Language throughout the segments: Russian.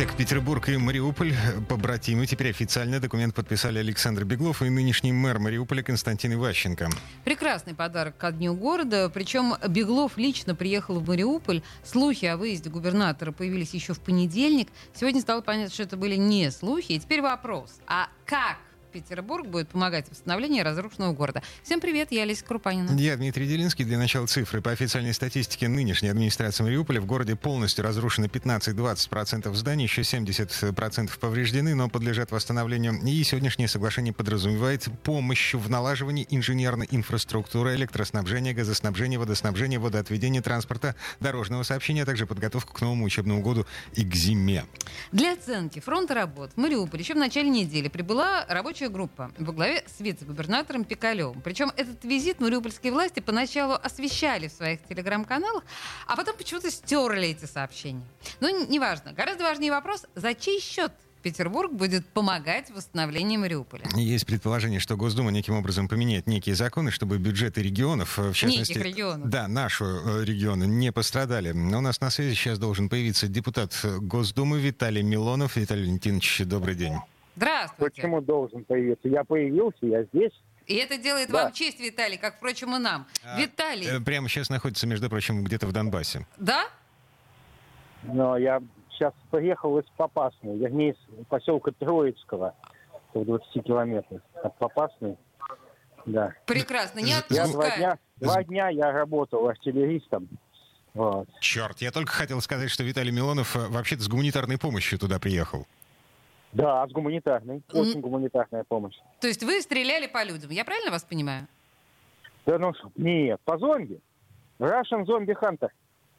Итак, Петербург и Мариуполь побратимы. Теперь официально документ подписали Александр Беглов и нынешний мэр Мариуполя Константин Иващенко. Прекрасный подарок ко дню города. Причем Беглов лично приехал в Мариуполь. Слухи о выезде губернатора появились еще в понедельник. Сегодня стало понятно, что это были не слухи. И теперь вопрос. А как Петербург будет помогать в восстановлении разрушенного города. Всем привет, я Олеся Крупанина. Я Дмитрий Делинский. Для начала цифры. По официальной статистике нынешней администрации Мариуполя в городе полностью разрушено 15-20% зданий, еще 70% повреждены, но подлежат восстановлению. И сегодняшнее соглашение подразумевает помощь в налаживании инженерной инфраструктуры, электроснабжения, газоснабжения, водоснабжения, водоотведения, транспорта, дорожного сообщения, а также подготовку к новому учебному году и к зиме. Для оценки фронта работ в Мариуполе еще в начале недели прибыла рабочая рабочая группа во главе с вице-губернатором Пикалевым. Причем этот визит мариупольские власти поначалу освещали в своих телеграм-каналах, а потом почему-то стерли эти сообщения. Но неважно. Гораздо важнее вопрос, за чей счет Петербург будет помогать в восстановлении Мариуполя. Есть предположение, что Госдума неким образом поменяет некие законы, чтобы бюджеты регионов, э, в частности... Неких регионов. Да, наши э, регионы не пострадали. Но у нас на связи сейчас должен появиться депутат Госдумы Виталий Милонов. Виталий Валентинович, добрый день. Здравствуйте. Почему должен появиться? Я появился, я здесь. И это делает да. вам честь, Виталий, как, впрочем, и нам. А, Виталий. Э, прямо сейчас находится, между прочим, где-то в Донбассе. Да? Но я сейчас приехал из Попасной, вернее, из поселка Троицкого, в 20 километрах от Попасной. Да. Прекрасно, не отпускай. Я два дня, два дня я работал артиллеристом. Вот. Черт, я только хотел сказать, что Виталий Милонов э, вообще-то с гуманитарной помощью туда приехал. Да, с гуманитарной. Очень гуманитарная помощь. То есть вы стреляли по людям, я правильно вас понимаю? Да ну, нет, по зомби. Russian Zombie Hunter.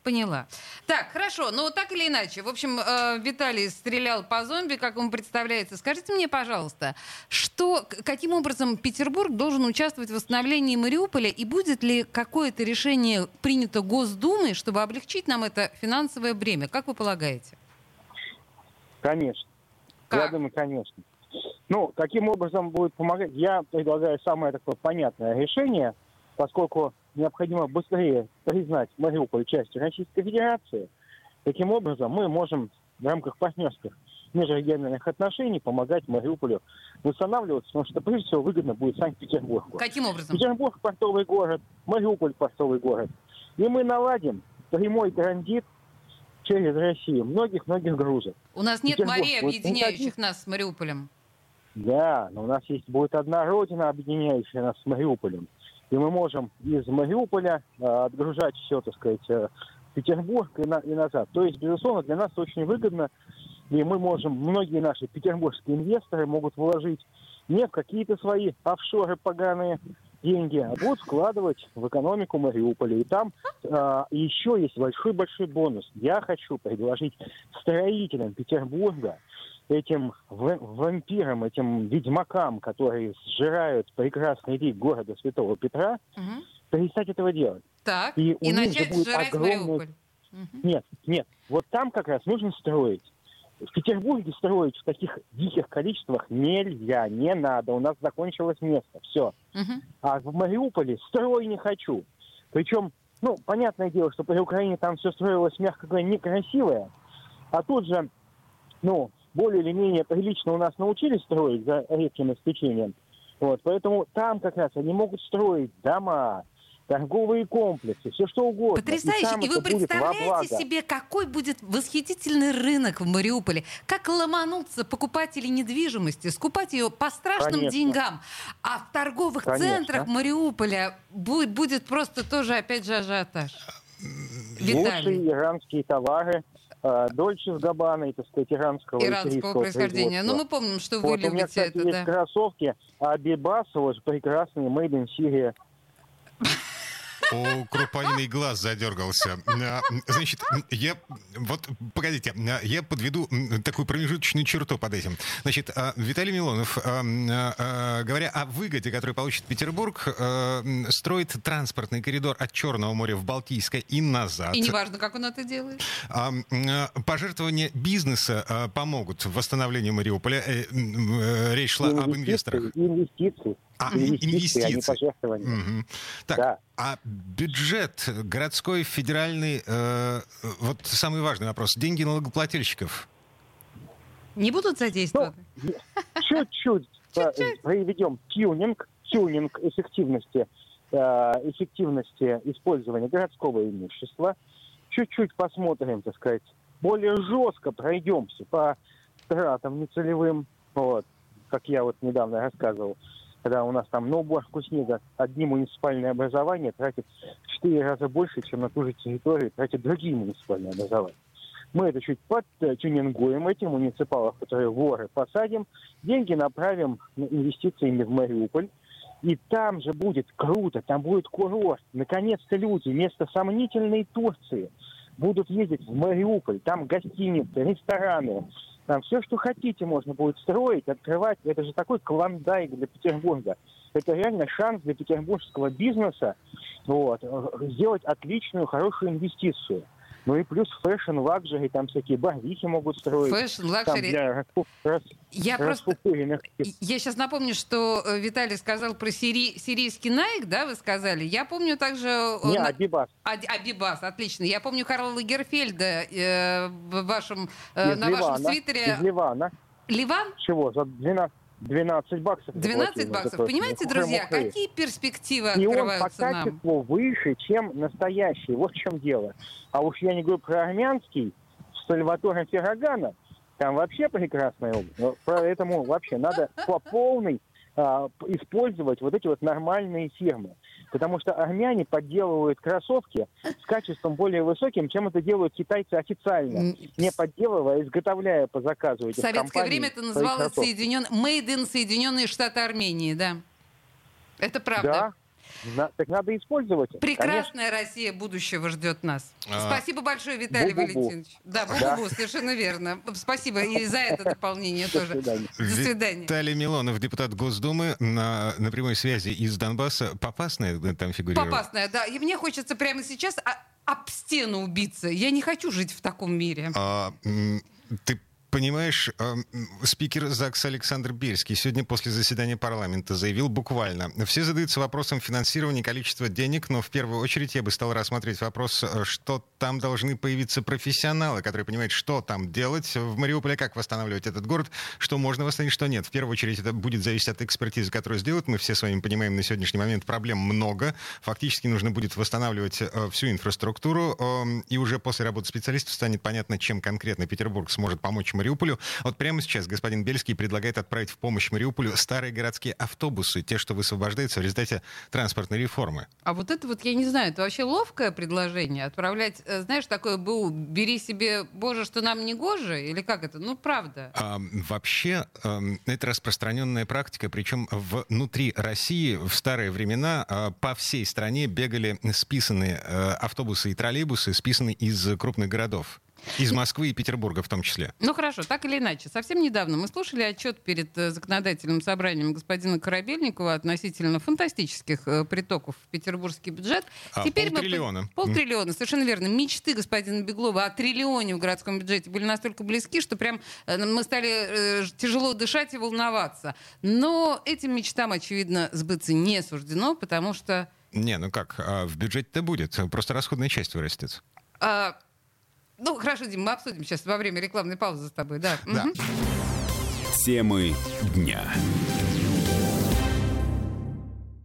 Поняла. Так, хорошо. Ну, так или иначе. В общем, э, Виталий стрелял по зомби, как ему представляется. Скажите мне, пожалуйста, что, каким образом Петербург должен участвовать в восстановлении Мариуполя, и будет ли какое-то решение принято Госдумой, чтобы облегчить нам это финансовое бремя? Как вы полагаете? Конечно. Как? Я думаю, конечно. Ну, каким образом будет помогать? Я предлагаю самое такое понятное решение, поскольку необходимо быстрее признать Мариуполь частью Российской Федерации. Таким образом, мы можем в рамках партнерских межрегиональных отношений помогать Мариуполю восстанавливаться, потому что прежде всего выгодно будет Санкт-Петербургу. Каким образом? Петербург – портовый город, Мариуполь – портовый город. И мы наладим прямой транзит через Россию многих-многих грузов. У нас нет морей, объединяющих нас с Мариуполем. Да, но у нас есть будет одна родина, объединяющая нас с Мариуполем. И мы можем из Мариуполя э, отгружать все, так сказать, э, Петербург и, на, и назад. То есть, безусловно, для нас очень выгодно, и мы можем, многие наши петербургские инвесторы могут вложить не в какие-то свои офшоры поганые, деньги, а будут вкладывать в экономику Мариуполя. И там э, еще есть большой-большой бонус. Я хочу предложить строителям Петербурга, этим вампирам, этим ведьмакам, которые сжирают прекрасный вид города Святого Петра, угу. перестать этого делать. Так, и, и начать сжирать огромный... Мариуполь. Угу. Нет, нет. Вот там как раз нужно строить. В Петербурге строить в таких диких количествах нельзя, не надо. У нас закончилось место, все. Uh-huh. А в Мариуполе строй не хочу. Причем, ну, понятное дело, что при Украине там все строилось, мягко говоря, некрасивое. А тут же, ну, более или менее прилично у нас научились строить, за редким исключением. Вот, поэтому там как раз они могут строить дома, торговые комплексы, все что угодно. Потрясающе. И, и вы представляете себе, какой будет восхитительный рынок в Мариуполе? Как ломанутся покупатели недвижимости, скупать ее по страшным Конечно. деньгам. А в торговых Конечно. центрах Мариуполя будет, будет просто тоже, опять же, ажиотаж. Виталий. Лучшие иранские товары, Дольче с Габбаной, так сказать, иранского Иранского происхождения. Ну, мы помним, что вы вот, любите у меня, кстати, это, есть да. кроссовки Абибасова, прекрасные, made in Syria. У Крупаниной глаз задергался. А, значит, я... Вот, погодите, а, я подведу такую промежуточную черту под этим. Значит, а, Виталий Милонов, говоря о выгоде, которую получит Петербург, строит транспортный коридор от Черного моря в Балтийское и назад. И неважно, как он это делает. Пожертвования бизнеса помогут в восстановлении Мариуполя. Э, э, речь шла об инвесторах. Инвестиции. А, инвестиции, а не пожертвования. Угу. Так, да. а бюджет городской, федеральный, э, вот самый важный вопрос. Деньги налогоплательщиков? Не будут задействованы? Ну, чуть-чуть проведем тюнинг, тюнинг эффективности, э, эффективности использования городского имущества. Чуть-чуть посмотрим, так сказать, более жестко пройдемся по тратам нецелевым, вот, как я вот недавно рассказывал когда у нас там на уборку снега одни муниципальные образования тратят в 4 раза больше, чем на ту же территорию тратят другие муниципальные образования. Мы это чуть подтюнингуем, эти муниципалов, которые воры, посадим, деньги направим на инвестициями в Мариуполь, и там же будет круто, там будет курорт. Наконец-то люди вместо сомнительной Турции будут ездить в Мариуполь. Там гостиницы, рестораны, там все, что хотите, можно будет строить, открывать. Это же такой клондайк для Петербурга. Это реально шанс для петербургского бизнеса вот, сделать отличную, хорошую инвестицию. Ну и плюс fashion, luxury, там всякие барвихи могут строить. Fashion, luxury. Для рас, я просто... Я сейчас напомню, что Виталий сказал про сири... сирийский Найк, да, вы сказали? Я помню также... Не, Абибас. А, Абибас, отлично. Я помню Карла Лагерфельда э, в вашем, э, на Ливана. вашем свитере. Из Ливана. Ливан? Чего? За 12, 12 баксов. 12 баксов. Понимаете, друзья, мухры. какие перспективы И открываются он по качеству нам? выше, чем настоящий. Вот в чем дело. А уж я не говорю про армянский, с Сальватором Феррагана, там вообще прекрасная область. Поэтому вообще надо по полной использовать вот эти вот нормальные фирмы. Потому что армяне подделывают кроссовки с качеством более высоким, чем это делают китайцы официально, не подделывая, а изготовляя по заказу этих В советское время это называлось Соединен... Made in Соединенные Штаты Армении, да. Это правда. Да, на, так надо использовать. Прекрасная Конечно. Россия будущего ждет нас. А... Спасибо большое, Виталий бу -бу -бу. Валентинович. Да, бу да. совершенно верно. Спасибо и за это дополнение тоже. До свидания. До свидания. Виталий Милонов, депутат Госдумы, на, на прямой связи из Донбасса. Попасная там фигурирует? Попасная, да. И мне хочется прямо сейчас об стену убиться. Я не хочу жить в таком мире. А, ты Понимаешь, э, спикер ЗАГС Александр Бельский сегодня после заседания парламента заявил буквально, все задаются вопросом финансирования количества денег, но в первую очередь я бы стал рассматривать вопрос, э, что там должны появиться профессионалы, которые понимают, что там делать в Мариуполе, как восстанавливать этот город, что можно восстановить, что нет. В первую очередь это будет зависеть от экспертизы, которую сделают. Мы все с вами понимаем, на сегодняшний момент проблем много. Фактически нужно будет восстанавливать э, всю инфраструктуру, эм, и уже после работы специалистов станет понятно, чем конкретно Петербург сможет помочь Мариуполю. Вот прямо сейчас господин Бельский предлагает отправить в помощь Мариуполю старые городские автобусы, те, что высвобождаются в результате транспортной реформы. А вот это вот, я не знаю, это вообще ловкое предложение, отправлять, э, знаешь, такое БУ, бери себе, боже, что нам не гоже, или как это? Ну, правда. А, вообще, а, это распространенная практика, причем внутри России в старые времена а, по всей стране бегали списанные а, автобусы и троллейбусы, списанные из крупных городов. Из Москвы и Петербурга в том числе. Ну хорошо, так или иначе. Совсем недавно мы слушали отчет перед э, законодательным собранием господина Корабельникова относительно фантастических э, притоков в петербургский бюджет. А, Теперь полтриллиона. Мы... Полтриллиона, совершенно верно. Мечты господина Беглова о триллионе в городском бюджете были настолько близки, что прям э, мы стали тяжело дышать и волноваться. Но этим мечтам, очевидно, сбыться не суждено, потому что... Не, ну как, а в бюджете-то будет, просто расходная часть вырастет. А, ну, хорошо, Дим, мы обсудим сейчас во время рекламной паузы с тобой, да. да. Темы дня.